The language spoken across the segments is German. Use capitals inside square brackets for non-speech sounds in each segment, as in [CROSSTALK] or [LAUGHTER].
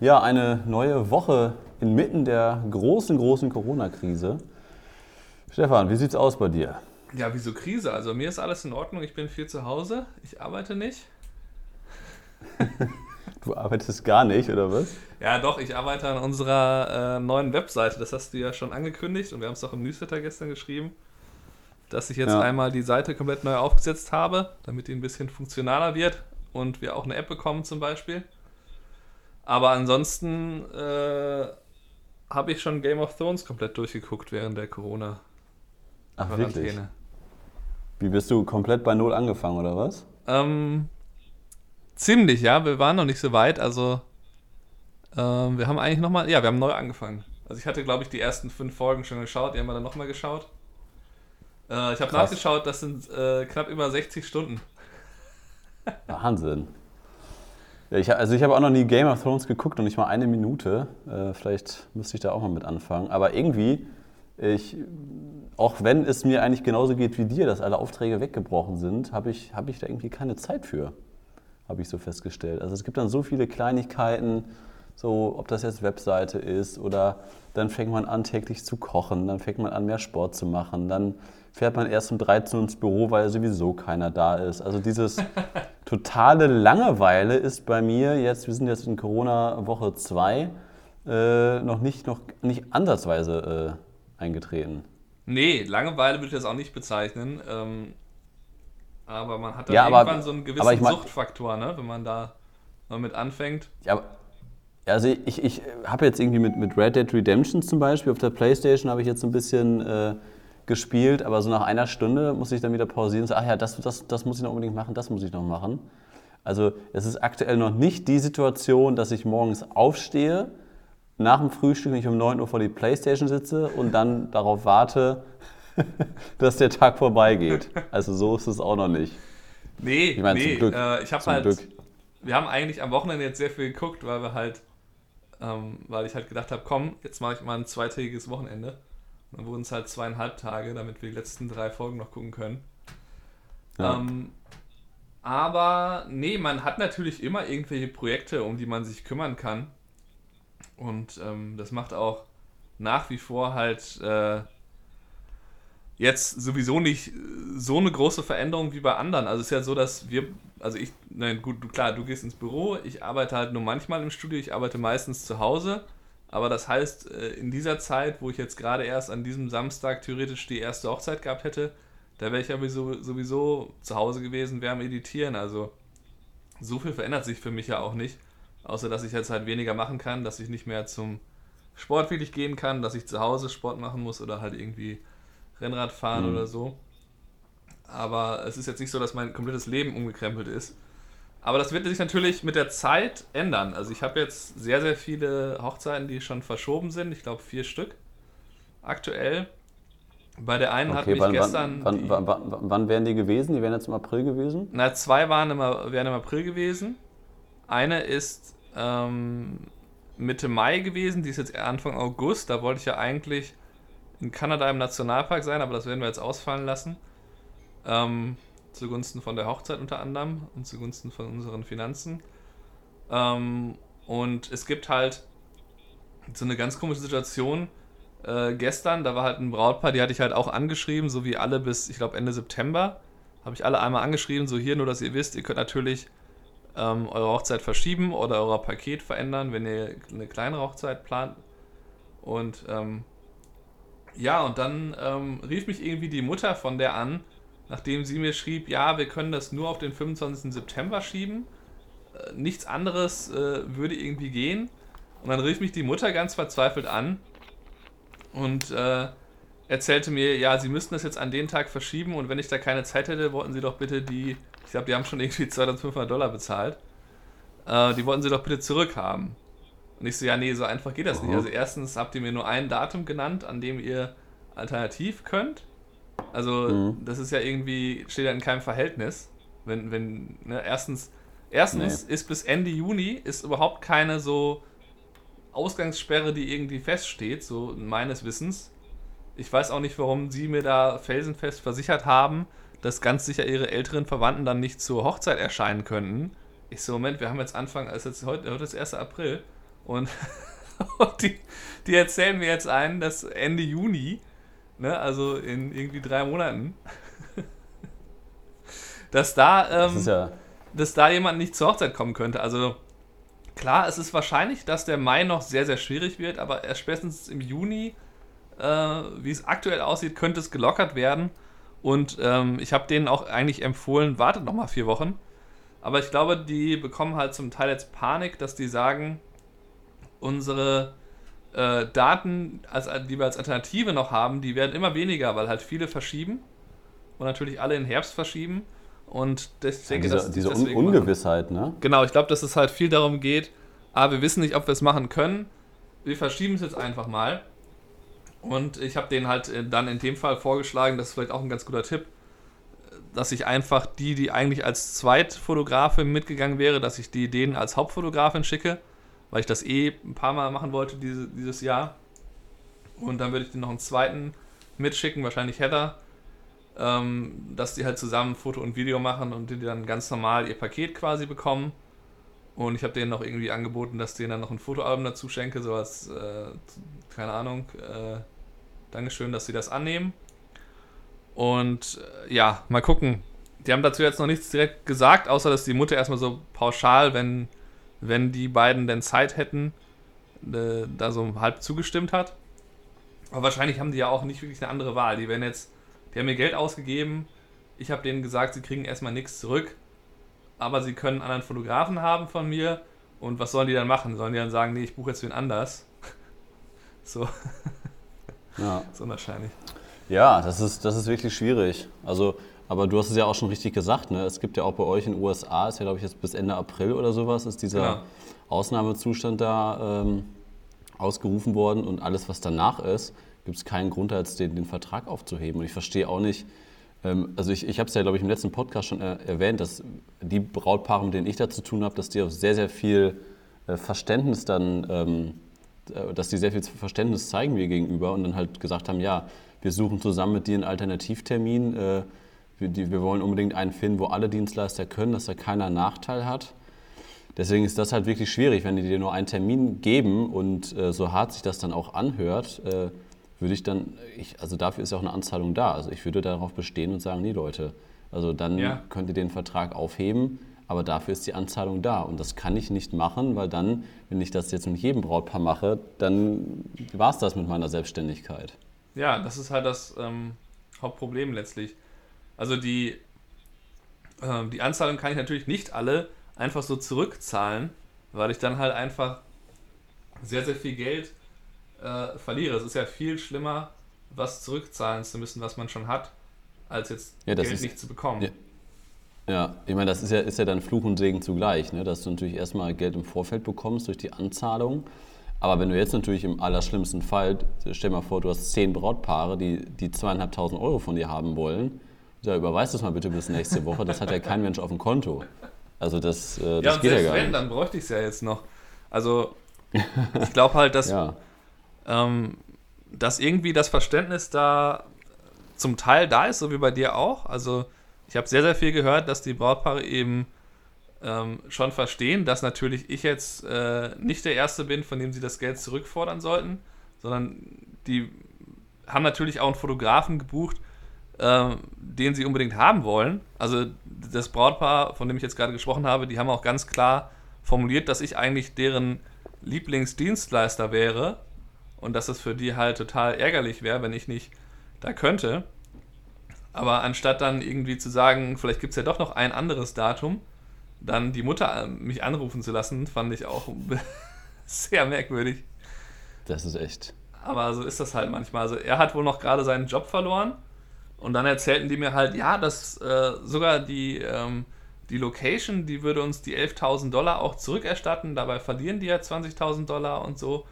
Ja, eine neue Woche inmitten der großen, großen Corona-Krise. Stefan, wie sieht's aus bei dir? Ja, wieso Krise? Also mir ist alles in Ordnung. Ich bin viel zu Hause. Ich arbeite nicht. [LAUGHS] du arbeitest gar nicht, oder was? Ja, doch. Ich arbeite an unserer äh, neuen Webseite. Das hast du ja schon angekündigt und wir haben es auch im Newsletter gestern geschrieben, dass ich jetzt ja. einmal die Seite komplett neu aufgesetzt habe, damit die ein bisschen funktionaler wird und wir auch eine App bekommen zum Beispiel. Aber ansonsten äh, habe ich schon Game of Thrones komplett durchgeguckt während der Corona. Ach, wirklich? Wie bist du komplett bei Null angefangen, oder was? Ähm, ziemlich, ja. Wir waren noch nicht so weit. Also, ähm, wir haben eigentlich nochmal, ja, wir haben neu angefangen. Also, ich hatte, glaube ich, die ersten fünf Folgen schon geschaut. Die haben wir dann nochmal geschaut. Äh, ich habe nachgeschaut, das sind äh, knapp über 60 Stunden. Wahnsinn. Ja, ich, also ich habe auch noch nie Game of Thrones geguckt und nicht mal eine Minute. Äh, vielleicht müsste ich da auch mal mit anfangen. Aber irgendwie, ich, auch wenn es mir eigentlich genauso geht wie dir, dass alle Aufträge weggebrochen sind, habe ich, hab ich da irgendwie keine Zeit für. Habe ich so festgestellt. Also es gibt dann so viele Kleinigkeiten, so ob das jetzt Webseite ist oder dann fängt man an täglich zu kochen, dann fängt man an mehr Sport zu machen, dann fährt man erst um 13 Uhr ins Büro, weil sowieso keiner da ist. Also dieses [LAUGHS] totale Langeweile ist bei mir jetzt, wir sind jetzt in Corona-Woche 2, äh, noch, nicht, noch nicht ansatzweise äh, eingetreten. Nee, Langeweile würde ich das auch nicht bezeichnen. Ähm, aber man hat da ja, irgendwann aber, so einen gewissen ich mein, Suchtfaktor, ne? wenn man da mal mit anfängt. Ja, also ich, ich habe jetzt irgendwie mit, mit Red Dead Redemption zum Beispiel auf der Playstation habe ich jetzt ein bisschen äh, gespielt, aber so nach einer Stunde muss ich dann wieder pausieren und sagen, ach ja, das, das, das muss ich noch unbedingt machen, das muss ich noch machen. Also es ist aktuell noch nicht die Situation, dass ich morgens aufstehe, nach dem Frühstück nicht um 9 Uhr vor die Playstation sitze und dann darauf warte, [LAUGHS] dass der Tag vorbeigeht. Also so ist es auch noch nicht. Nee, ich meine, nee, zum Glück. Äh, ich habe halt, Glück. wir haben eigentlich am Wochenende jetzt sehr viel geguckt, weil wir halt, ähm, weil ich halt gedacht habe, komm, jetzt mache ich mal ein zweitägiges Wochenende. Dann wurden es halt zweieinhalb Tage, damit wir die letzten drei Folgen noch gucken können. Ja. Ähm, aber nee, man hat natürlich immer irgendwelche Projekte, um die man sich kümmern kann. Und ähm, das macht auch nach wie vor halt äh, jetzt sowieso nicht so eine große Veränderung wie bei anderen. Also es ist ja so, dass wir, also ich, nein, gut, klar, du gehst ins Büro, ich arbeite halt nur manchmal im Studio, ich arbeite meistens zu Hause. Aber das heißt, äh, in dieser Zeit, wo ich jetzt gerade erst an diesem Samstag theoretisch die erste Hochzeit gehabt hätte, da wäre ich ja sowieso, sowieso zu Hause gewesen, wäre am Editieren. Also so viel verändert sich für mich ja auch nicht. Außer dass ich jetzt halt weniger machen kann, dass ich nicht mehr zum Sport wirklich gehen kann, dass ich zu Hause Sport machen muss oder halt irgendwie Rennrad fahren mhm. oder so. Aber es ist jetzt nicht so, dass mein komplettes Leben umgekrempelt ist. Aber das wird sich natürlich mit der Zeit ändern. Also ich habe jetzt sehr, sehr viele Hochzeiten, die schon verschoben sind. Ich glaube vier Stück aktuell. Bei der einen okay, hat mich wann, gestern. Wann, wann, wann, wann, wären die gewesen? Die wären jetzt im April gewesen? Na, zwei waren im, wären im April gewesen. Eine ist ähm, Mitte Mai gewesen, die ist jetzt Anfang August. Da wollte ich ja eigentlich in Kanada im Nationalpark sein, aber das werden wir jetzt ausfallen lassen. Ähm, zugunsten von der Hochzeit unter anderem und zugunsten von unseren Finanzen. Ähm, und es gibt halt so eine ganz komische Situation. Äh, gestern, da war halt ein Brautpaar, die hatte ich halt auch angeschrieben, so wie alle bis, ich glaube, Ende September. Habe ich alle einmal angeschrieben, so hier, nur dass ihr wisst, ihr könnt natürlich ähm, eure Hochzeit verschieben oder euer Paket verändern, wenn ihr eine kleinere Hochzeit plant. Und ähm, ja, und dann ähm, rief mich irgendwie die Mutter von der an, nachdem sie mir schrieb, ja, wir können das nur auf den 25. September schieben. Äh, nichts anderes äh, würde irgendwie gehen. Und dann rief mich die Mutter ganz verzweifelt an und äh, erzählte mir, ja, sie müssten das jetzt an den Tag verschieben und wenn ich da keine Zeit hätte, wollten sie doch bitte die, ich glaube, die haben schon irgendwie 2500 Dollar bezahlt, äh, die wollten sie doch bitte zurückhaben. Und ich so, ja, nee, so einfach geht das nicht. Also erstens habt ihr mir nur ein Datum genannt, an dem ihr alternativ könnt. Also mhm. das ist ja irgendwie, steht ja in keinem Verhältnis. Wenn, wenn, ne, erstens, erstens nee. ist bis Ende Juni ist überhaupt keine so Ausgangssperre, die irgendwie feststeht, so meines Wissens. Ich weiß auch nicht, warum sie mir da felsenfest versichert haben, dass ganz sicher ihre älteren Verwandten dann nicht zur Hochzeit erscheinen könnten. Ich so, Moment, wir haben jetzt Anfang, also jetzt heute, heute ist 1. April. Und, und [LAUGHS] die, die erzählen mir jetzt ein, dass Ende Juni, ne, also in irgendwie drei Monaten, [LAUGHS] dass da, ähm, Das ja, dass da jemand nicht zur Hochzeit kommen könnte. Also klar, es ist wahrscheinlich, dass der Mai noch sehr, sehr schwierig wird, aber erst spätestens im Juni, äh, wie es aktuell aussieht, könnte es gelockert werden. Und ähm, ich habe denen auch eigentlich empfohlen, wartet noch mal vier Wochen. Aber ich glaube, die bekommen halt zum Teil jetzt Panik, dass die sagen, unsere äh, Daten, als, die wir als Alternative noch haben, die werden immer weniger, weil halt viele verschieben und natürlich alle in Herbst verschieben. Und ich denke, diese, diese deswegen machen. Ungewissheit, ne? Genau, ich glaube, dass es halt viel darum geht, ah, wir wissen nicht, ob wir es machen können. Wir verschieben es jetzt einfach mal. Und ich habe denen halt äh, dann in dem Fall vorgeschlagen, das ist vielleicht auch ein ganz guter Tipp, dass ich einfach die, die eigentlich als Zweitfotografin mitgegangen wäre, dass ich die denen als Hauptfotografin schicke, weil ich das eh ein paar Mal machen wollte diese, dieses Jahr. Und dann würde ich denen noch einen zweiten mitschicken, wahrscheinlich Heather, ähm, dass die halt zusammen Foto und Video machen und die dann ganz normal ihr Paket quasi bekommen. Und ich habe denen noch irgendwie angeboten, dass denen dann noch ein Fotoalbum dazu schenke, so als, äh, keine Ahnung, äh, Dankeschön, dass sie das annehmen. Und äh, ja, mal gucken. Die haben dazu jetzt noch nichts direkt gesagt, außer dass die Mutter erstmal so pauschal, wenn, wenn die beiden denn Zeit hätten, äh, da so halb zugestimmt hat. Aber wahrscheinlich haben die ja auch nicht wirklich eine andere Wahl. Die werden jetzt, die haben mir Geld ausgegeben. Ich habe denen gesagt, sie kriegen erstmal nichts zurück. Aber sie können einen anderen Fotografen haben von mir. Und was sollen die dann machen? Sollen die dann sagen, nee, ich buche jetzt wen anders? [LAUGHS] So, Ja. [LAUGHS] so wahrscheinlich. Ja, das ist, das ist wirklich schwierig. Also, aber du hast es ja auch schon richtig gesagt, ne? Es gibt ja auch bei euch in den USA, ist ja glaube ich jetzt bis Ende April oder sowas, ist dieser Genau. Ausnahmezustand da ähm, ausgerufen worden und alles, was danach ist, gibt es keinen Grund, jetzt den, den Vertrag aufzuheben. Und ich verstehe auch nicht, ähm, also ich, ich habe es ja glaube ich im letzten Podcast schon äh, erwähnt, dass die Brautpaare, mit denen ich da zu tun habe, dass die auch sehr, sehr viel äh, Verständnis dann ähm, äh, dass die sehr viel Verständnis zeigen mir gegenüber und dann halt gesagt haben, ja, wir suchen zusammen mit dir einen Alternativtermin. äh, Wir, die, wir wollen unbedingt einen finden, wo alle Dienstleister können, dass da keiner Nachteil hat. Deswegen ist das halt wirklich schwierig, wenn die dir nur einen Termin geben und äh, so hart sich das dann auch anhört, äh, würde ich dann, ich, also dafür ist ja auch eine Anzahlung da. Also ich würde darauf bestehen und sagen, nee Leute, also dann Ja. könnt ihr den Vertrag aufheben, aber dafür ist die Anzahlung da. Und das kann ich nicht machen, weil dann, wenn ich das jetzt mit jedem Brautpaar mache, dann war es das mit meiner Selbstständigkeit. Ja, das ist halt das ähm, Hauptproblem letztlich. Also die, ähm, die Anzahlung kann ich natürlich nicht alle einfach so zurückzahlen, weil ich dann halt einfach sehr, sehr viel Geld äh, verliere. Es ist ja viel schlimmer, was zurückzahlen zu müssen, was man schon hat, als jetzt Ja, das Geld ist- nicht zu bekommen. Ja. Ja, ich meine, das ist ja, ist ja dann Fluch und Segen zugleich, ne? dass du natürlich erstmal Geld im Vorfeld bekommst durch die Anzahlung. Aber wenn du jetzt natürlich im allerschlimmsten Fall, stell mal vor, du hast zehn Brautpaare, die, die zweieinhalbtausend Euro von dir haben wollen, ja, überweist das mal bitte bis nächste Woche, das hat ja kein Mensch auf dem Konto. Also das, äh, Ja, das und geht ja gar wenn, nicht. dann bräuchte ich es ja jetzt noch. Also, ich glaube halt, dass [LAUGHS] Ja, ähm, dass irgendwie das Verständnis da zum Teil da ist, so wie bei dir auch. Also ich habe sehr, sehr viel gehört, dass die Brautpaare eben ähm, schon verstehen, dass natürlich ich jetzt äh, nicht der Erste bin, von dem sie das Geld zurückfordern sollten, sondern die haben natürlich auch einen Fotografen gebucht, ähm, den sie unbedingt haben wollen. Also das Brautpaar, von dem ich jetzt gerade gesprochen habe, die haben auch ganz klar formuliert, dass ich eigentlich deren Lieblingsdienstleister wäre und dass es für die halt total ärgerlich wäre, wenn ich nicht da könnte. Aber anstatt dann irgendwie zu sagen, vielleicht gibt es ja doch noch ein anderes Datum, dann die Mutter äh, mich anrufen zu lassen, fand ich auch [LAUGHS] sehr merkwürdig. das ist echt. Aber so ist das halt manchmal. Also er hat wohl noch gerade seinen Job verloren und dann erzählten die mir halt, ja, dass äh, sogar die, ähm, die Location, die würde uns die 11.000 Dollar auch zurückerstatten. Dabei verlieren die ja 20.000 Dollar und so.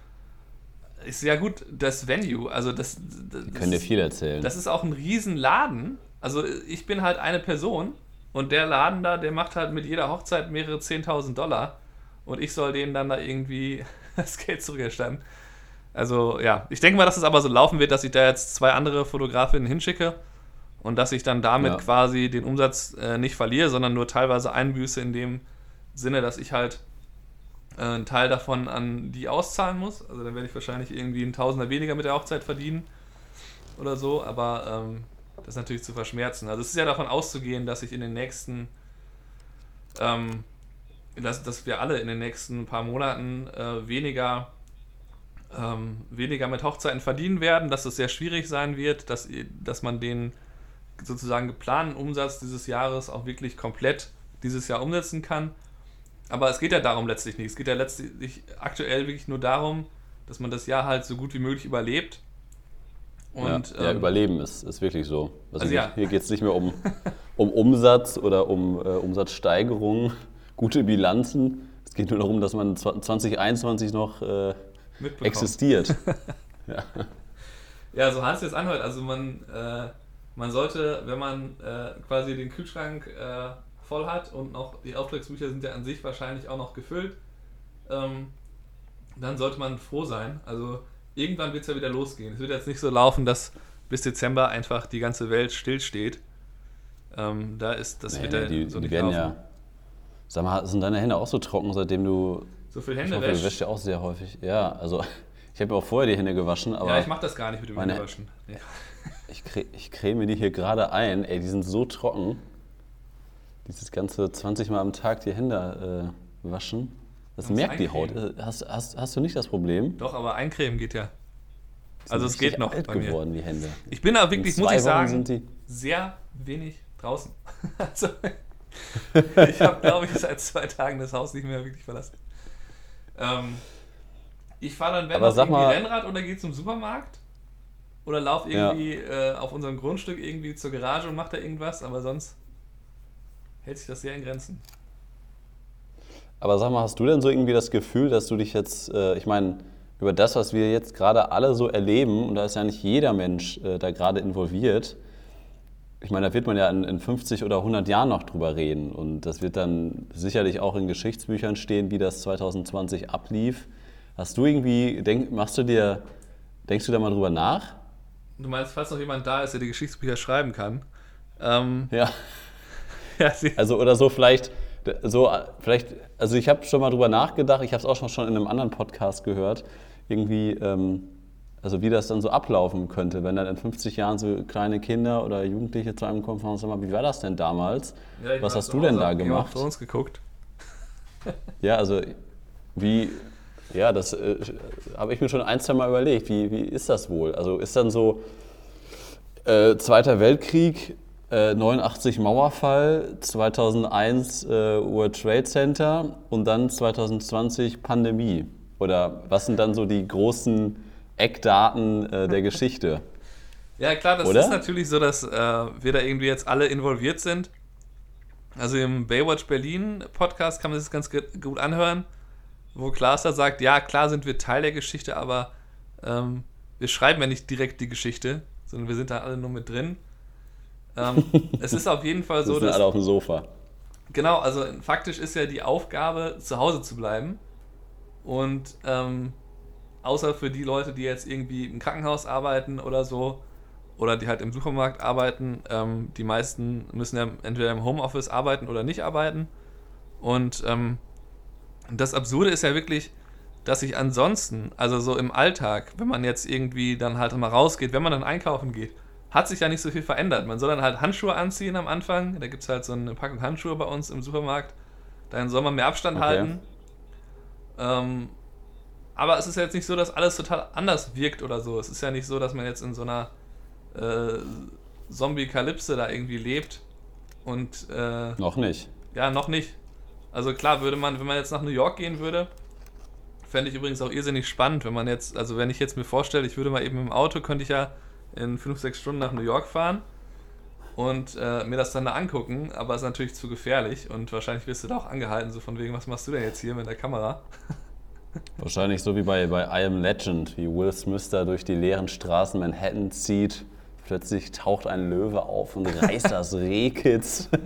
Ist ja gut, das Venue, also das, das, Die können dir viel erzählen. das ist auch ein Riesenladen. Also ich bin halt eine Person und der Laden da, der macht halt mit jeder Hochzeit mehrere 10.000 Dollar und ich soll denen dann da irgendwie [LAUGHS] das Geld zurückerstatten. Also ja, ich denke mal, dass es aber so laufen wird, dass ich da jetzt zwei andere Fotografinnen hinschicke und dass ich dann damit Ja. quasi den Umsatz äh, nicht verliere, sondern nur teilweise einbüße in dem Sinne, dass ich halt äh, einen Teil davon an die auszahlen muss. Also dann werde ich wahrscheinlich irgendwie einen Tausender weniger mit der Hochzeit verdienen oder so, aber ähm, das ist natürlich zu verschmerzen. Also es ist ja davon auszugehen, dass ich in den nächsten, ähm, dass, dass wir alle in den nächsten paar Monaten äh, weniger, ähm, weniger mit Hochzeiten verdienen werden, dass es sehr schwierig sein wird, dass, dass man den sozusagen geplanten Umsatz dieses Jahres auch wirklich komplett dieses Jahr umsetzen kann. Aber es geht ja darum letztlich nicht. Es geht ja letztlich aktuell wirklich nur darum, dass man das Jahr halt so gut wie möglich überlebt und, ja, ja ähm, Überleben ist, ist wirklich so. Also, also ja. Hier geht es nicht mehr um, um Umsatz oder um äh, Umsatzsteigerung, gute Bilanzen. Es geht nur darum, dass man 2021 noch äh, existiert. [LAUGHS] ja. ja, so Hans jetzt anhört. Also man, äh, man sollte, wenn man äh, quasi den Kühlschrank äh, voll hat und noch die Auftragsbücher sind ja an sich wahrscheinlich auch noch gefüllt, ähm, dann sollte man froh sein. Also irgendwann wird es ja wieder losgehen. Es wird jetzt nicht so laufen, dass bis Dezember einfach die ganze Welt stillsteht. Ähm, da ist das nee, wird ja die, so die werden ja. Sag mal, sind deine Hände auch so trocken, seitdem du. So viel Hände wäschst? Du wäschst ja auch sehr häufig. Ja, also [LAUGHS] ich habe mir auch vorher die Hände gewaschen, aber. Ja, ich mache das gar nicht mit dem Händewaschen. Ja. Ich, cre ich creme die hier gerade ein. Ey, die sind so trocken. Dieses ganze 20 Mal am Tag die Hände äh, waschen. Das merkt die Haut. Hast, hast, hast du nicht das Problem? Doch, aber eincremen geht ja. Also es geht noch alt bei geworden, die Hände. Ich bin aber wirklich, muss ich sagen, sehr wenig draußen. [LAUGHS] also, ich habe, glaube ich, seit zwei Tagen das Haus nicht mehr wirklich verlassen. Ähm, ich fahre dann, wenn auf mal, Rennrad oder gehe zum Supermarkt oder laufe irgendwie ja. äh, auf unserem Grundstück irgendwie zur Garage und mache da irgendwas, aber sonst hält sich das sehr in Grenzen. Aber sag mal, hast du denn so irgendwie das Gefühl, dass du dich jetzt, äh, ich meine, über das, was wir jetzt gerade alle so erleben, und da ist ja nicht jeder Mensch äh, da gerade involviert, ich meine, da wird man ja in, in 50 oder 100 Jahren noch drüber reden und das wird dann sicherlich auch in Geschichtsbüchern stehen, wie das 2020 ablief. Hast du irgendwie, denk, machst du dir, denkst du da mal drüber nach? Du meinst, falls noch jemand da ist, der die Geschichtsbücher schreiben kann? Ähm, ja. [LAUGHS] ja also oder so vielleicht so, vielleicht, also ich habe schon mal drüber nachgedacht, ich habe es auch schon, schon in einem anderen Podcast gehört, irgendwie, ähm, also wie das dann so ablaufen könnte, wenn dann in 50 Jahren so kleine Kinder oder Jugendliche zu einem kommen und sagen, wie war das denn damals? Ja, Was hast du denn da gemacht? Ich habe uns geguckt. ja, also wie, ja, das äh, habe ich mir schon ein, zwei Mal überlegt, wie, wie ist das wohl? Also ist dann so äh, Zweiter Weltkrieg, 89 äh, Mauerfall, 2001 äh, World Trade Center und dann 2020 Pandemie. Oder was sind dann so die großen Eckdaten äh, der Geschichte? Ja, klar, das Oder? ist natürlich so, dass äh, wir da irgendwie jetzt alle involviert sind. Also im Baywatch Berlin Podcast kann man sich das ganz gut anhören, wo Klaas da sagt, ja, klar sind wir Teil der Geschichte, aber ähm, wir schreiben ja nicht direkt die Geschichte, sondern wir sind da alle nur mit drin. Ähm, [LAUGHS] es ist auf jeden Fall so, dass. alle auf dem Sofa. Genau, also faktisch ist ja die Aufgabe, zu Hause zu bleiben. Und ähm, außer für die Leute, die jetzt irgendwie im Krankenhaus arbeiten oder so, oder die halt im Supermarkt arbeiten, ähm, die meisten müssen ja entweder im Homeoffice arbeiten oder nicht arbeiten. Und ähm, das Absurde ist ja wirklich, dass sich ansonsten, also so im Alltag, wenn man jetzt irgendwie dann halt mal rausgeht, wenn man dann einkaufen geht, hat sich ja nicht so viel verändert. Man soll dann halt Handschuhe anziehen am Anfang. Da gibt es halt so eine Packung Handschuhe bei uns im Supermarkt. Dann soll man mehr Abstand okay. halten. Ähm, aber es ist ja jetzt nicht so, dass alles total anders wirkt oder so. Es ist ja nicht so, dass man jetzt in so einer äh, Zombie-Kalypse da irgendwie lebt. Und. Äh, noch nicht. Ja, noch nicht. Also klar, würde man, wenn man jetzt nach New York gehen würde, fände ich übrigens auch irrsinnig spannend, wenn man jetzt, also wenn ich jetzt mir vorstelle, ich würde mal eben im Auto, könnte ich ja in 5, 6 Stunden nach New York fahren und äh, mir das dann da angucken, aber es ist natürlich zu gefährlich und wahrscheinlich wirst du da auch angehalten, so von wegen, was machst du denn jetzt hier mit der Kamera? [LAUGHS] Wahrscheinlich so wie bei, bei I Am Legend, wie Will Smith da durch die leeren Straßen Manhattan zieht. Plötzlich taucht ein Löwe auf und reißt das [LAUGHS] Rehkitz. [LAUGHS]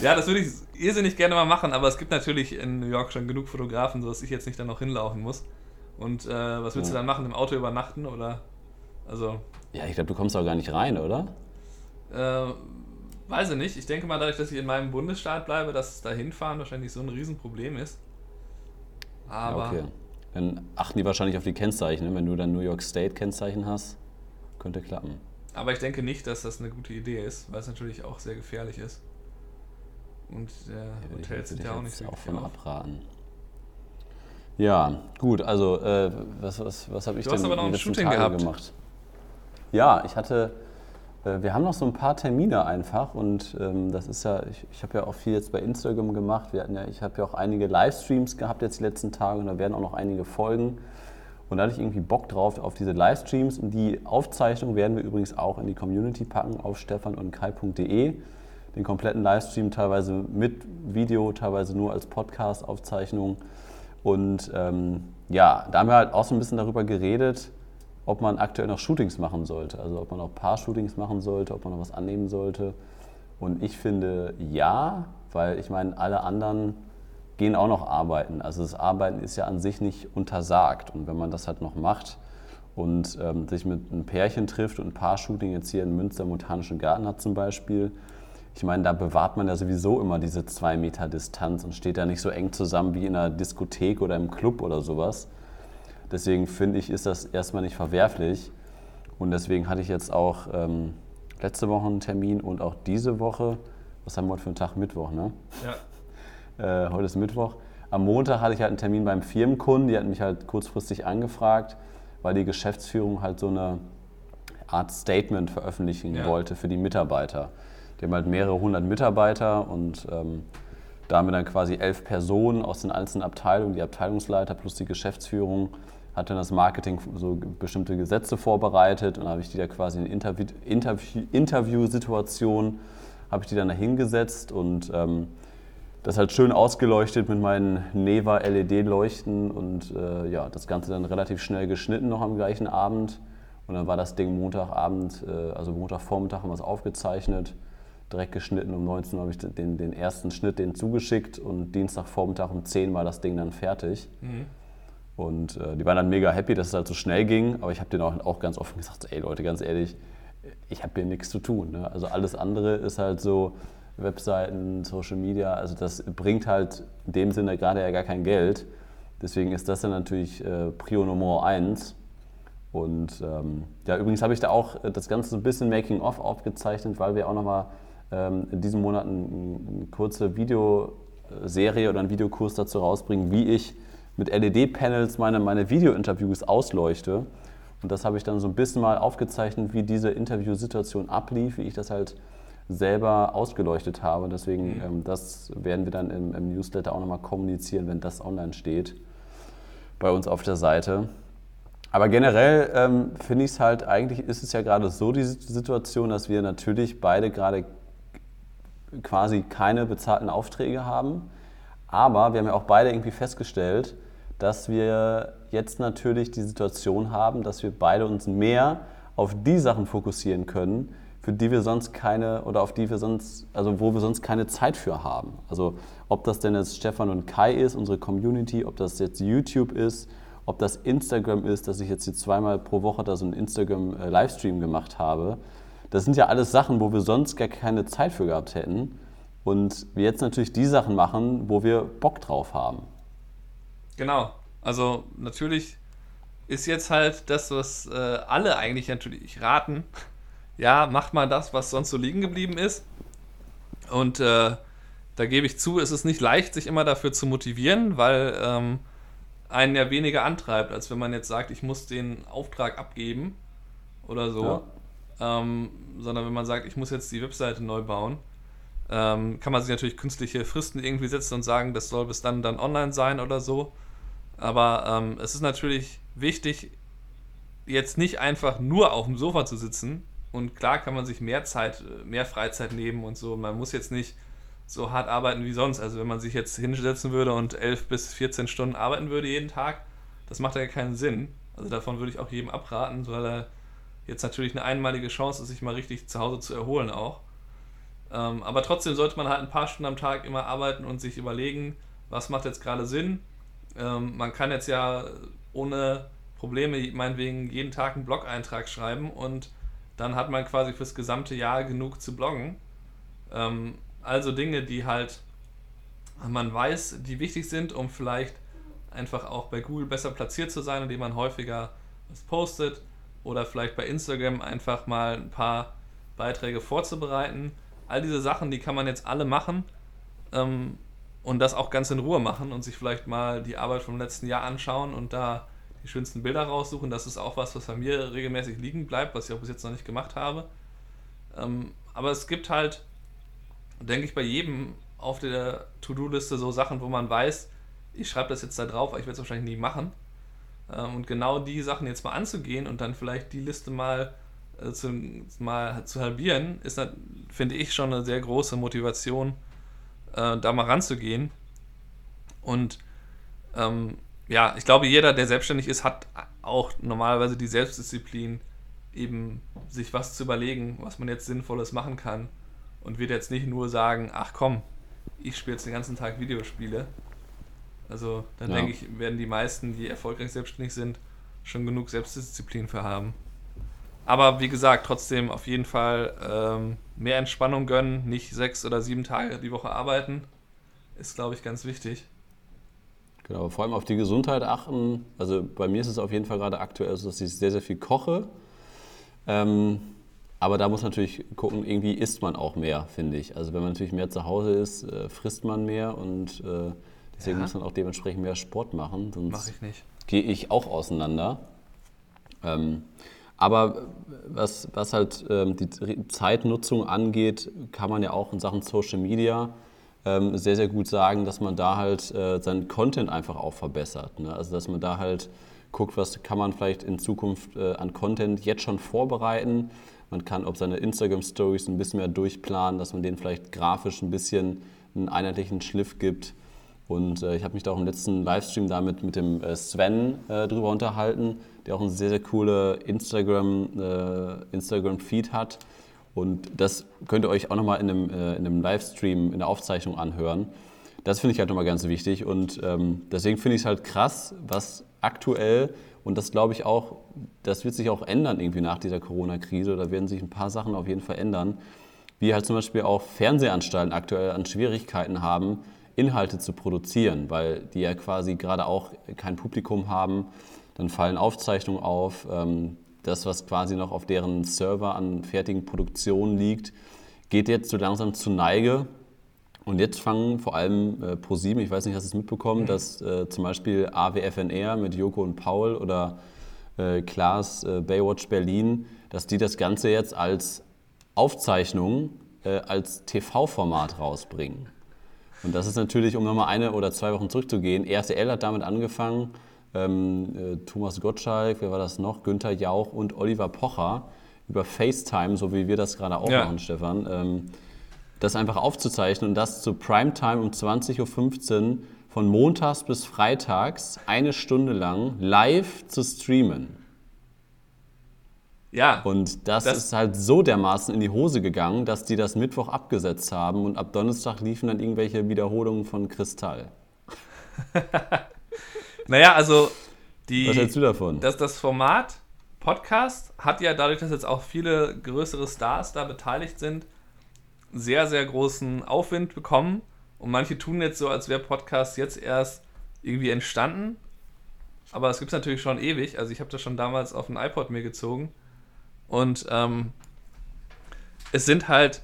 ja, das würde ich irrsinnig gerne mal machen, aber es gibt natürlich in New York schon genug Fotografen, sodass ich jetzt nicht dann noch hinlaufen muss. Und äh, was willst ja. du dann machen? Im Auto übernachten oder also. Ja, ich glaube, du kommst auch gar nicht rein, oder? Äh, weiß ich nicht. Ich denke mal, dadurch, dass ich in meinem Bundesstaat bleibe, dass da hinfahren wahrscheinlich so ein Riesenproblem ist. Aber okay. Dann achten die wahrscheinlich auf die Kennzeichen. ne? Wenn du dann New York State Kennzeichen hast, könnte klappen. Aber ich denke nicht, dass das eine gute Idee ist, weil es natürlich auch sehr gefährlich ist. Und äh, Würde ich- Hotels sind ja auch nicht so auch von abraten. Ja, gut, also äh, was, was, was habe ich Du denn hast aber noch ein Shooting Tage gehabt. gemacht? Ja, ich hatte, äh, wir haben noch so ein paar Termine einfach und ähm, das ist ja, ich, ich habe ja auch viel jetzt bei Instagram gemacht. Wir hatten ja, ich habe ja auch einige Livestreams gehabt jetzt die letzten Tage und da werden auch noch einige folgen. Und da hatte ich irgendwie Bock drauf auf diese Livestreams und die Aufzeichnung werden wir übrigens auch in die Community packen auf stefan und kai.de. Den kompletten Livestream teilweise mit Video, teilweise nur als Podcast-Aufzeichnung. Und ähm, ja, da haben wir halt auch so ein bisschen darüber geredet, ob man aktuell noch Shootings machen sollte. Also ob man noch Paar-Shootings machen sollte, ob man noch was annehmen sollte. Und ich finde ja, weil ich meine, alle anderen gehen auch noch arbeiten. Also das Arbeiten ist ja an sich nicht untersagt. Und wenn man das halt noch macht und ähm, sich mit einem Pärchen trifft und ein Paar-Shooting jetzt hier in Münster im Botanischen Garten hat zum Beispiel, ich meine, da bewahrt man ja sowieso immer diese zwei Meter Distanz und steht da nicht so eng zusammen wie in einer Diskothek oder im Club oder sowas. Deswegen finde ich, ist das erstmal nicht verwerflich. Und deswegen hatte ich jetzt auch ähm, letzte Woche einen Termin und auch diese Woche, was haben wir heute für einen Tag? Mittwoch, ne? Ja. [LAUGHS] Äh, heute ist Mittwoch. Am Montag hatte ich halt einen Termin beim Firmenkunden. Die hatten mich halt kurzfristig angefragt, weil die Geschäftsführung halt so eine Art Statement veröffentlichen Ja. wollte für die Mitarbeiter. Die haben halt mehrere hundert Mitarbeiter und ähm, da haben wir dann quasi elf Personen aus den einzelnen Abteilungen, die Abteilungsleiter plus die Geschäftsführung, hat dann das Marketing so bestimmte Gesetze vorbereitet und habe ich die da quasi in Interview, Interview, habe ich die dann da hingesetzt und ähm, das halt schön ausgeleuchtet mit meinen Neva LED-Leuchten und äh, ja, das Ganze dann relativ schnell geschnitten noch am gleichen Abend. Und dann war das Ding Montagabend, äh, also Montagvormittag haben wir es aufgezeichnet, direkt geschnitten. Um 19 Uhr habe ich den, den ersten Schnitt den zugeschickt und Dienstagvormittag um 10 war das Ding dann fertig. Mhm. Und äh, die waren dann mega happy, dass es halt so schnell ging. Aber ich habe denen auch, auch ganz offen gesagt, ey Leute, ganz ehrlich, ich habe hier nichts zu tun. Ne? Also alles andere ist halt so Webseiten, Social Media, also das bringt halt in dem Sinne gerade ja gar kein Geld. Deswegen ist das dann natürlich äh, Prio Nummer eins. Und ähm, ja, übrigens habe ich da auch äh, das Ganze so ein bisschen Making-of aufgezeichnet, weil wir auch nochmal in diesem Monat ein- eine kurze Videoserie oder einen Videokurs dazu rausbringen, wie ich mit LED-Panels meine, meine Video-Interviews ausleuchte. Und das habe ich dann so ein bisschen mal aufgezeichnet, wie diese Interviewsituation ablief, wie ich das halt selber ausgeleuchtet habe. Deswegen, ähm, das werden wir dann im, im Newsletter auch nochmal kommunizieren, wenn das online steht bei uns auf der Seite. Aber generell ähm, finde ich es halt, eigentlich ist es ja gerade so die Situation, dass wir natürlich beide gerade quasi keine bezahlten Aufträge haben. Aber wir haben ja auch beide irgendwie festgestellt, dass wir jetzt natürlich die Situation haben, dass wir beide uns mehr auf die Sachen fokussieren können, für die wir sonst keine oder auf die wir sonst, also wo wir sonst keine Zeit für haben. Also ob das denn jetzt Stefan und Kai ist, unsere Community, ob das jetzt YouTube ist, ob das Instagram ist, dass ich jetzt hier zweimal pro Woche da so einen Instagram-Livestream gemacht habe. Das sind ja alles Sachen, wo wir sonst gar keine Zeit für gehabt hätten. Und wir jetzt natürlich die Sachen machen, wo wir Bock drauf haben. Genau. Also natürlich ist jetzt halt das, was äh, alle eigentlich natürlich raten. [LAUGHS] Ja, macht mal das, was sonst so liegen geblieben ist. Und äh, da gebe ich zu, es ist nicht leicht, sich immer dafür zu motivieren, weil ähm, einen ja weniger antreibt, als wenn man jetzt sagt, ich muss den Auftrag abgeben oder so. Ähm, sondern wenn man sagt, ich muss jetzt die Webseite neu bauen, ähm, kann man sich natürlich künstliche Fristen irgendwie setzen und sagen, das soll bis dann dann online sein oder so. Aber ähm, es ist natürlich wichtig, jetzt nicht einfach nur auf dem Sofa zu sitzen. Und klar kann man sich mehr Zeit, äh, mehr Freizeit nehmen und so. Man muss jetzt nicht so hart arbeiten wie sonst. Also wenn man sich jetzt hinsetzen würde und 11 bis 14 Stunden arbeiten würde jeden Tag, das macht ja keinen Sinn. Also davon würde ich auch jedem abraten, weil er jetzt natürlich eine einmalige Chance sich mal richtig zu Hause zu erholen auch. Ähm, aber trotzdem sollte man halt ein paar Stunden am Tag immer arbeiten und sich überlegen, was macht jetzt gerade Sinn. Ähm, man kann jetzt ja ohne Probleme meinetwegen jeden Tag einen Blog-Eintrag schreiben und dann hat man quasi fürs gesamte Jahr genug zu bloggen. Ähm, also Dinge, die halt man weiß, die wichtig sind, um vielleicht einfach auch bei Google besser platziert zu sein, indem man häufiger was postet oder vielleicht bei Instagram einfach mal ein paar Beiträge vorzubereiten. All diese Sachen, die kann man jetzt alle machen ähm, und das auch ganz in Ruhe machen und sich vielleicht mal die Arbeit vom letzten Jahr anschauen und da die schönsten Bilder raussuchen. Das ist auch was, was bei mir regelmäßig liegen bleibt, was ich auch bis jetzt noch nicht gemacht habe. Ähm, aber es gibt halt, denke ich, bei jedem auf der To-Do-Liste so Sachen, wo man weiß, ich schreibe das jetzt da drauf, aber ich werde es wahrscheinlich nie machen. Ähm, und genau die Sachen jetzt mal anzugehen und dann vielleicht die Liste mal, äh, zu, mal zu halbieren, ist, finde ich, schon eine sehr große Motivation, äh, da mal ranzugehen. Und ähm, ja, ich glaube, jeder, der selbstständig ist, hat auch normalerweise die Selbstdisziplin, eben sich was zu überlegen, was man jetzt Sinnvolles machen kann. Und wird jetzt nicht nur sagen, ach komm, ich spiele jetzt den ganzen Tag Videospiele. Also dann ja. denke ich, werden die meisten, die erfolgreich selbstständig sind, schon genug Selbstdisziplin für haben. Aber wie gesagt, trotzdem auf jeden Fall ähm, mehr Entspannung gönnen, nicht sechs oder sieben Tage die Woche arbeiten, ist, glaube ich, ganz wichtig. Genau, vor allem auf die Gesundheit achten. Also bei mir ist es auf jeden Fall gerade aktuell so, dass ich sehr, sehr viel koche. Ähm, aber da muss man natürlich gucken, irgendwie isst man auch mehr, finde ich. Also wenn man natürlich mehr zu Hause ist, äh, frisst man mehr und äh, deswegen ja. muss man auch dementsprechend mehr Sport machen. Sonst Mach ich nicht. Gehe ich auch auseinander. Ähm, aber was, was halt ähm, die Zeitnutzung angeht, kann man ja auch in Sachen Social Media ähm, sehr, sehr gut sagen, dass man da halt äh, seinen Content einfach auch verbessert. Ne? Also dass man da halt guckt, was kann man vielleicht in Zukunft äh, an Content jetzt schon vorbereiten. Man kann ob seine Instagram-Stories ein bisschen mehr durchplanen, dass man denen vielleicht grafisch ein bisschen einen einheitlichen Schliff gibt. Und äh, ich habe mich da auch im letzten Livestream damit mit dem äh, Sven äh, drüber unterhalten, der auch einen sehr, sehr coole Instagram, äh, Instagram-Feed hat. Und das könnt ihr euch auch nochmal in einem, äh, in einem Livestream, in der Aufzeichnung anhören. Das finde ich halt nochmal ganz wichtig. Und ähm, deswegen finde ich es halt krass, was aktuell, und das glaube ich auch, das wird sich auch ändern irgendwie nach dieser Corona-Krise. Da werden sich ein paar Sachen auf jeden Fall ändern. Wie halt zum Beispiel auch Fernsehanstalten aktuell an Schwierigkeiten haben, Inhalte zu produzieren, weil die ja quasi gerade auch kein Publikum haben. Dann fallen Aufzeichnungen auf. Ähm, das, was quasi noch auf deren Server an fertigen Produktionen liegt, geht jetzt so langsam zu Neige. Und jetzt fangen vor allem äh, ProSieben, ich weiß nicht, hast du es mitbekommen, mhm. dass äh, zum Beispiel AWFNR mit Joko und Paul oder äh, Klaas äh, Baywatch Berlin, dass die das Ganze jetzt als Aufzeichnung, äh, als TV-Format rausbringen. Und das ist natürlich, um nochmal eine oder zwei Wochen zurückzugehen, RTL hat damit angefangen, ähm, äh, Thomas Gottschalk, wer war das noch? Günther Jauch und Oliver Pocher über FaceTime, so wie wir das gerade auch ja. machen, Stefan, ähm, das einfach aufzuzeichnen und das zu Primetime um 20.15 Uhr von montags bis freitags eine Stunde lang live zu streamen. Ja. Und das, das, ist halt so dermaßen in die Hose gegangen, dass die das Mittwoch abgesetzt haben und ab Donnerstag liefen dann irgendwelche Wiederholungen von Kristall. [LAUGHS] Naja, also die, Was hältst du davon? Das, das Format Podcast hat ja dadurch, dass jetzt auch viele größere Stars da beteiligt sind, sehr, sehr großen Aufwind bekommen. Und manche tun jetzt so, als wäre Podcast jetzt erst irgendwie entstanden. Aber es gibt es natürlich schon ewig. Also ich habe das schon damals auf ein iPod mir gezogen. Und ähm, es sind halt,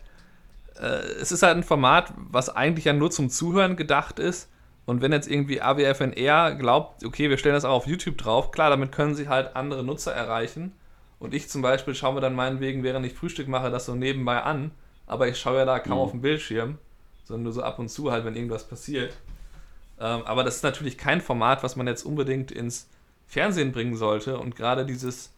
äh, es ist halt ein Format, was eigentlich ja nur zum Zuhören gedacht ist. Und wenn jetzt irgendwie AWFNR glaubt, okay, wir stellen das auch auf YouTube drauf, klar, damit können sie halt andere Nutzer erreichen. Und ich zum Beispiel schaue mir dann meinetwegen, während ich Frühstück mache, das so nebenbei an. Aber ich schaue ja da kaum mhm. auf den Bildschirm, sondern nur so ab und zu halt, wenn irgendwas passiert. Ähm, aber das ist natürlich kein Format, was man jetzt unbedingt ins Fernsehen bringen sollte. Und gerade dieses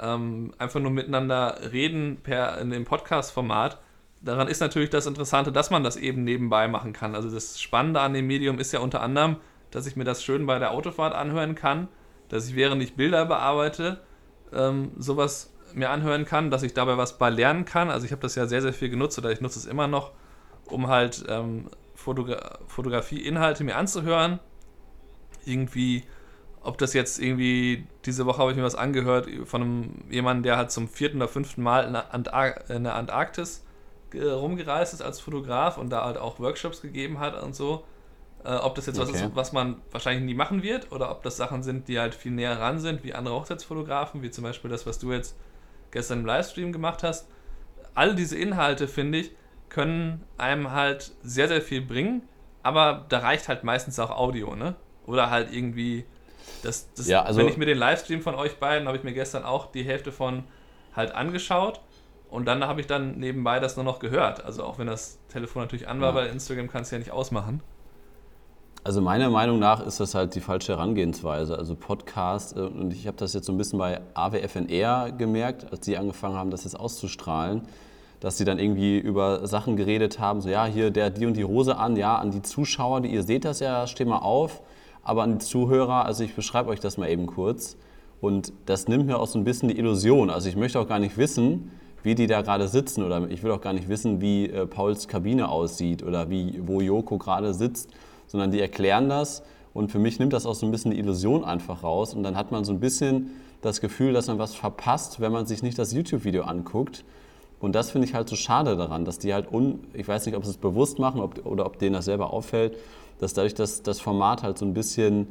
ähm, einfach nur miteinander reden per in dem Podcast-Format daran ist natürlich das Interessante, dass man das eben nebenbei machen kann. Also das Spannende an dem Medium ist ja unter anderem, dass ich mir das schön bei der Autofahrt anhören kann, dass ich während ich Bilder bearbeite, ähm, sowas mir anhören kann, dass ich dabei was bei lernen kann. Also ich habe das ja sehr, sehr viel genutzt oder ich nutze es immer noch, um halt ähm, Fotogra Fotografie-Inhalte mir anzuhören. Irgendwie, ob das jetzt irgendwie, diese Woche habe ich mir was angehört von einem, jemandem, der halt zum vierten oder fünften Mal in der, in der Antarktis rumgereist ist als Fotograf und da halt auch Workshops gegeben hat und so. Äh, ob das jetzt was Okay. ist, was man wahrscheinlich nie machen wird, oder ob das Sachen sind, die halt viel näher ran sind, wie andere Hochzeitsfotografen, wie zum Beispiel das, was du jetzt gestern im Livestream gemacht hast. All diese Inhalte, finde ich, können einem halt sehr, sehr viel bringen, aber da reicht halt meistens auch Audio, ne? Oder halt irgendwie, das, das Ja, also- wenn ich mir den Livestream von euch beiden, habe ich mir gestern auch die Hälfte von halt angeschaut und dann habe ich dann nebenbei das nur noch gehört. Also auch wenn das Telefon natürlich an war, Ja. weil Instagram kannst du ja nicht ausmachen. Also meiner Meinung nach ist das halt die falsche Herangehensweise. Also Podcast, äh, und ich habe das jetzt so ein bisschen bei AWFNR gemerkt, als die angefangen haben, das jetzt auszustrahlen, dass sie dann irgendwie über Sachen geredet haben, so ja, hier der hat die und die Hose an, ja, an die Zuschauer, die ihr seht das ja, steh mal auf, aber an die Zuhörer, also ich beschreibe euch das mal eben kurz. Und das nimmt mir auch so ein bisschen die Illusion. Also ich möchte auch gar nicht wissen, wie die da gerade sitzen oder ich will auch gar nicht wissen, wie äh, Pauls Kabine aussieht oder wie, wo Joko gerade sitzt, sondern die erklären das und für mich nimmt das auch so ein bisschen die Illusion einfach raus und dann hat man so ein bisschen das Gefühl, dass man was verpasst, wenn man sich nicht das YouTube-Video anguckt. Und das finde ich halt so schade daran, dass die halt, un, ich weiß nicht, ob sie es bewusst machen ob, oder ob denen das selber auffällt, dass dadurch das, das Format halt so ein bisschen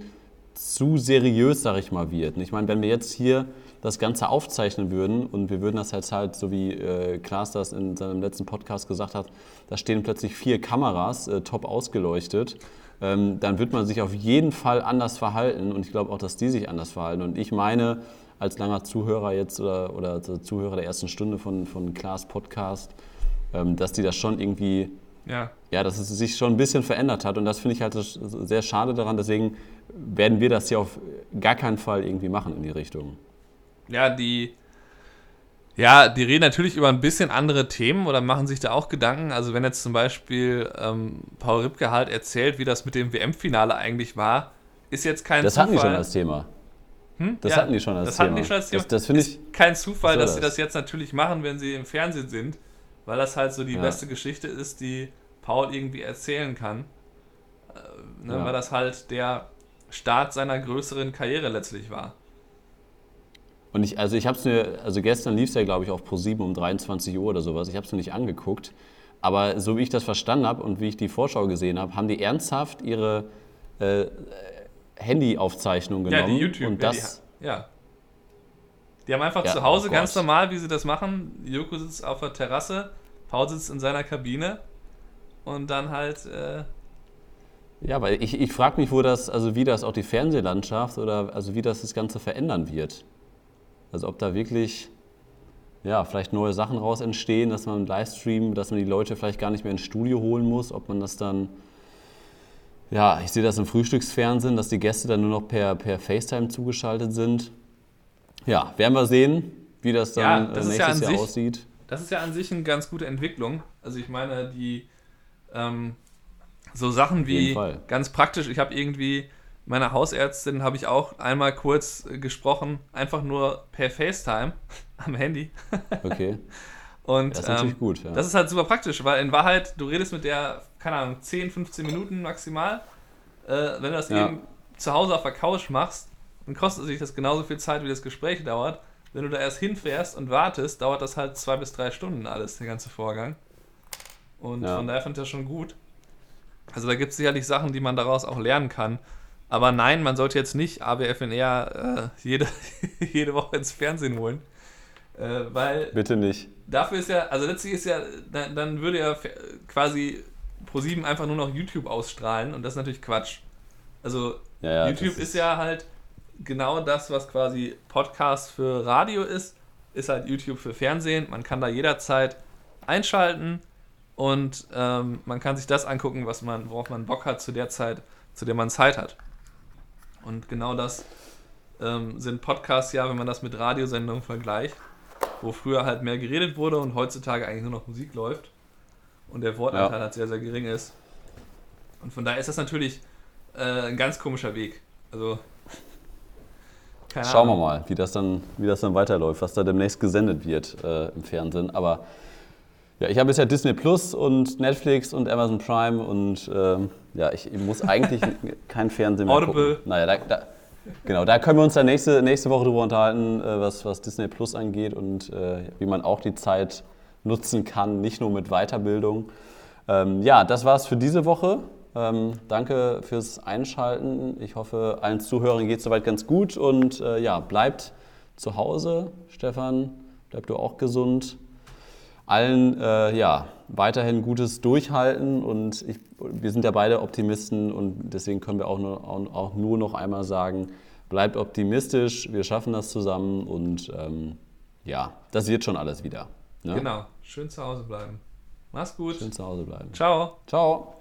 zu seriös, sag ich mal, wird. Ich meine, wenn wir jetzt hier das Ganze aufzeichnen würden und wir würden das jetzt halt, so wie äh, Klaas das in seinem letzten Podcast gesagt hat, da stehen plötzlich vier Kameras, äh, top ausgeleuchtet, ähm, dann wird man sich auf jeden Fall anders verhalten und ich glaube auch, dass die sich anders verhalten. Und ich meine, als langer Zuhörer jetzt oder, oder Zuhörer der ersten Stunde von, von Klaas Podcast, ähm, dass die das schon irgendwie Ja. ja, dass es sich schon ein bisschen verändert hat und das finde ich halt sehr schade daran. Deswegen werden wir das hier auf gar keinen Fall irgendwie machen in die Richtung. Ja, die. Ja, die reden natürlich über ein bisschen andere Themen oder machen sich da auch Gedanken. Also wenn jetzt zum Beispiel ähm, Paul Ripke halt erzählt, wie das mit dem WM-Finale eigentlich war, ist jetzt kein Das Zufall. hatten die schon als Thema. Hm? Das Ja, hatten die schon als das Thema. hatten die schon als Thema. Das, das finde ist ich. kein Zufall, dass sie das? das jetzt natürlich machen, wenn sie im Fernsehen sind, weil das halt so die Ja. beste Geschichte ist, die Paul irgendwie erzählen kann. Äh, ne, Ja. Weil das halt der Start seiner größeren Karriere letztlich war. Und ich, also ich habe es mir, also gestern lief es ja, glaube ich, auf Pro7 um 23 Uhr oder sowas. Ich habe es mir nicht angeguckt. Aber so wie ich das verstanden habe und wie ich die Vorschau gesehen habe, haben die ernsthaft ihre äh, Handyaufzeichnung Ja, genommen. die YouTube. Und ja, das, die, ja. Die haben einfach Ja, zu Hause oh ganz normal, wie sie das machen. Joko sitzt auf der Terrasse, Paul sitzt in seiner Kabine und dann halt. Äh, Ja, weil ich, ich frage mich, wo das, also wie das auch die Fernsehlandschaft oder also wie das das Ganze verändern wird. Also ob da wirklich, ja, vielleicht neue Sachen raus entstehen, dass man Livestream, dass man die Leute vielleicht gar nicht mehr ins Studio holen muss, ob man das dann, ja, ich sehe das im Frühstücksfernsehen, dass die Gäste dann nur noch per, per FaceTime zugeschaltet sind. Ja, werden wir sehen, wie das dann Ja, das äh, ja nächstes an Jahr sich- aussieht. Das ist ja an sich eine ganz gute Entwicklung. Also ich meine, die ähm, so Sachen wie ganz praktisch, ich habe irgendwie meiner Hausärztin habe ich auch einmal kurz äh, gesprochen, einfach nur per FaceTime [LAUGHS] am Handy. Okay, [LAUGHS] Und das ist natürlich ähm, gut. Ja. das ist halt super praktisch, weil in Wahrheit, du redest mit der, keine Ahnung, 10, 15 Minuten maximal. Äh, wenn du das Ja. eben zu Hause auf der Couch machst, dann kostet sich das genauso viel Zeit, wie das Gespräch dauert. Wenn du da erst hinfährst und wartest, dauert das halt zwei bis drei Stunden alles, der ganze Vorgang. Und Ja. von daher fand ich das schon gut. Also da gibt es sicherlich Sachen, die man daraus auch lernen kann. Aber nein, man sollte jetzt nicht ABFNR äh, jede, [LAUGHS] jede Woche ins Fernsehen holen. Äh, weil Bitte nicht. dafür ist ja, also letztlich ist ja, dann, dann würde ja quasi Pro7 einfach nur noch YouTube ausstrahlen und das ist natürlich Quatsch. Also Ja, ja, YouTube das ist, ja halt genau das, was quasi Podcast für Radio ist, ist halt YouTube für Fernsehen. Man kann da jederzeit einschalten und ähm, man kann sich das angucken, was man, worauf man Bock hat zu der Zeit, zu der man Zeit hat. Und genau das ähm, sind Podcasts ja, wenn man das mit Radiosendungen vergleicht, wo früher halt mehr geredet wurde und heutzutage eigentlich nur noch Musik läuft und der Wortanteil Ja. halt sehr, sehr gering ist. Und von daher ist das natürlich äh, ein ganz komischer Weg. Also, keine Schauen wir mal, wie das dann, wie das dann weiterläuft, was da demnächst gesendet wird äh, im Fernsehen. Aber ja, ich habe bisher Disney Plus und Netflix und Amazon Prime und ähm, ja, ich muss eigentlich [LAUGHS] kein Fernsehen mehr Audible. gucken. Naja, da, da, genau, da können wir uns dann nächste, nächste Woche drüber unterhalten, äh, was, was Disney Plus angeht und äh, wie man auch die Zeit nutzen kann, nicht nur mit Weiterbildung. Ähm, ja, das war's für diese Woche. Ähm, danke fürs Einschalten. Ich hoffe, allen Zuhörern geht es soweit ganz gut und äh, ja, bleibt zu Hause. Stefan, bleib du auch gesund. Allen äh, ja, weiterhin gutes Durchhalten und ich, wir sind ja beide Optimisten und deswegen können wir auch nur, auch nur noch einmal sagen, bleibt optimistisch, wir schaffen das zusammen und ähm, ja, das wird schon alles wieder. Ne? Genau, schön zu Hause bleiben. Mach's gut. Schön zu Hause bleiben. Ciao. Ciao.